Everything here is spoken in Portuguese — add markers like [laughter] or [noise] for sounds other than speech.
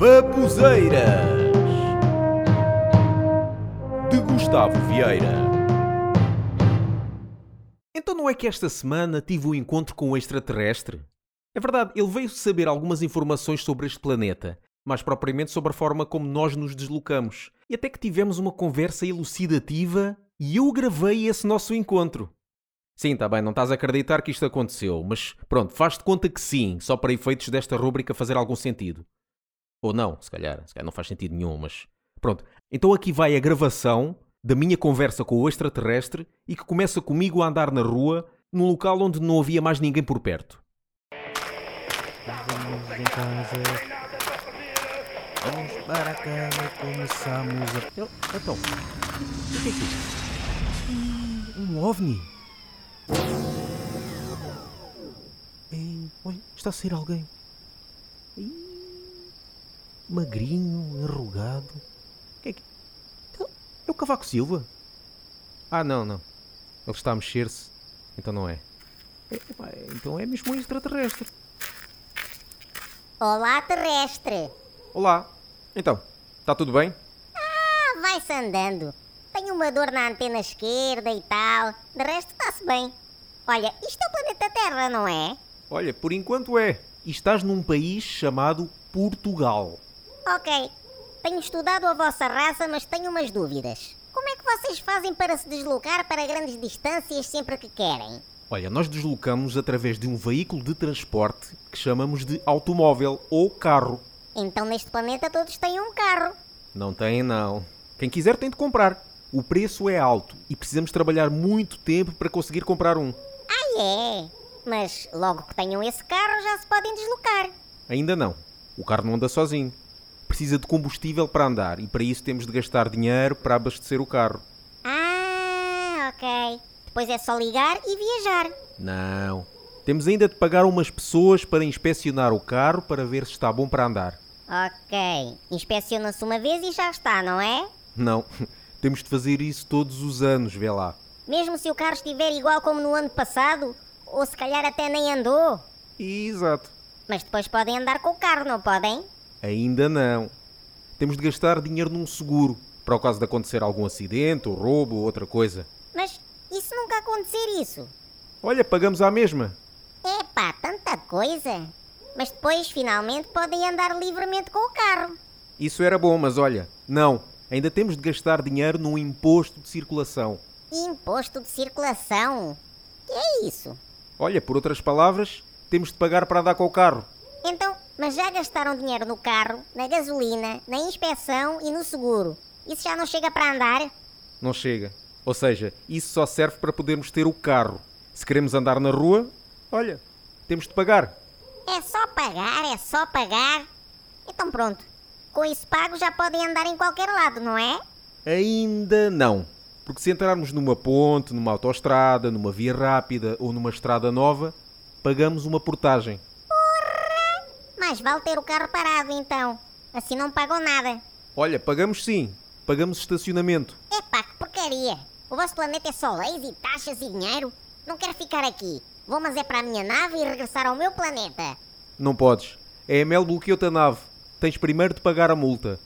Babuzeiras de Gustavo Vieira. Então não é que esta semana tive um encontro com um extraterrestre? É verdade, ele veio saber algumas informações sobre este planeta, mais propriamente sobre a forma como nós nos deslocamos, e até que tivemos uma conversa elucidativa e eu gravei esse nosso encontro. Sim, está bem, não estás a acreditar que isto aconteceu, mas pronto, faz de conta que sim, só para efeitos desta rúbrica fazer algum sentido. Ou não, se calhar, se calhar não faz sentido nenhum, mas pronto. Então aqui vai a gravação da minha conversa com o extraterrestre e que começa comigo a andar na rua num local onde não havia mais ninguém por perto. Vamos em casa. Vamos para a cama, começamos a. Então, o que é que é isto? Um ovni? Ei, olha, está a sair alguém. Magrinho, enrugado. O que é que. Então, É o Cavaco Silva? Ah, não, não. Ele está a mexer-se, então não é. É, Então é mesmo um extraterrestre. Olá, terrestre. Olá. Então, está tudo bem? Ah, vai-se andando. Tenho uma dor na antena esquerda e tal. De resto, está-se bem. Olha, isto é o planeta Terra, não é? Olha, por enquanto é. E estás num país chamado Portugal. Ok. Tenho estudado a vossa raça, mas tenho umas dúvidas. Como é que vocês fazem para se deslocar para grandes distâncias sempre que querem? Olha, nós deslocamos através de um veículo de transporte que chamamos de automóvel ou carro. Então, neste planeta, todos têm um carro. Não tem, não. Quem quiser tem de comprar. O preço é alto e precisamos trabalhar muito tempo para conseguir comprar um. Ah, é? Mas logo que tenham esse carro, já se podem deslocar. Ainda não. O carro não anda sozinho. Precisa de combustível para andar e para isso temos de gastar dinheiro para abastecer o carro. Ah, ok. Depois é só ligar e viajar. Não. Temos ainda de pagar umas pessoas para inspecionar o carro para ver se está bom para andar. Ok. Inspeciona-se uma vez e já está, não é? Não. [laughs] Temos de fazer isso todos os anos, vê lá. Mesmo se o carro estiver igual como no ano passado, ou se calhar até nem andou. Exato. Mas depois podem andar com o carro, não podem? Ainda não. Temos de gastar dinheiro num seguro, para o caso de acontecer algum acidente, ou roubo, ou outra coisa. Mas e se nunca acontecer isso? Olha, pagamos à mesma. Epá, tanta coisa. Mas depois, finalmente, podem andar livremente com o carro. Isso era bom, mas olha, não. Ainda temos de gastar dinheiro num imposto de circulação. Imposto de circulação. Que é isso? Olha, por outras palavras, temos de pagar para andar com o carro. Mas já gastaram dinheiro no carro, na gasolina, na inspeção e no seguro. Isso já não chega para andar? Não chega. Ou seja, isso só serve para podermos ter o carro. Se queremos andar na rua, olha, temos de pagar. É só pagar, é só pagar. Então pronto. Com isso pago já podem andar em qualquer lado, não é? Ainda não. Porque se entrarmos numa ponte, numa autoestrada, numa via rápida ou numa estrada nova, pagamos uma portagem. Mais vale ter o carro parado então. Assim não pagam nada. Olha, pagamos sim. Pagamos estacionamento. Epá, que porcaria. O vosso planeta é só leis e taxas e dinheiro. Não quero ficar aqui. Vou mas é para a minha nave e regressar ao meu planeta. Não podes. A EML bloqueou-te a nave. Tens primeiro de pagar a multa.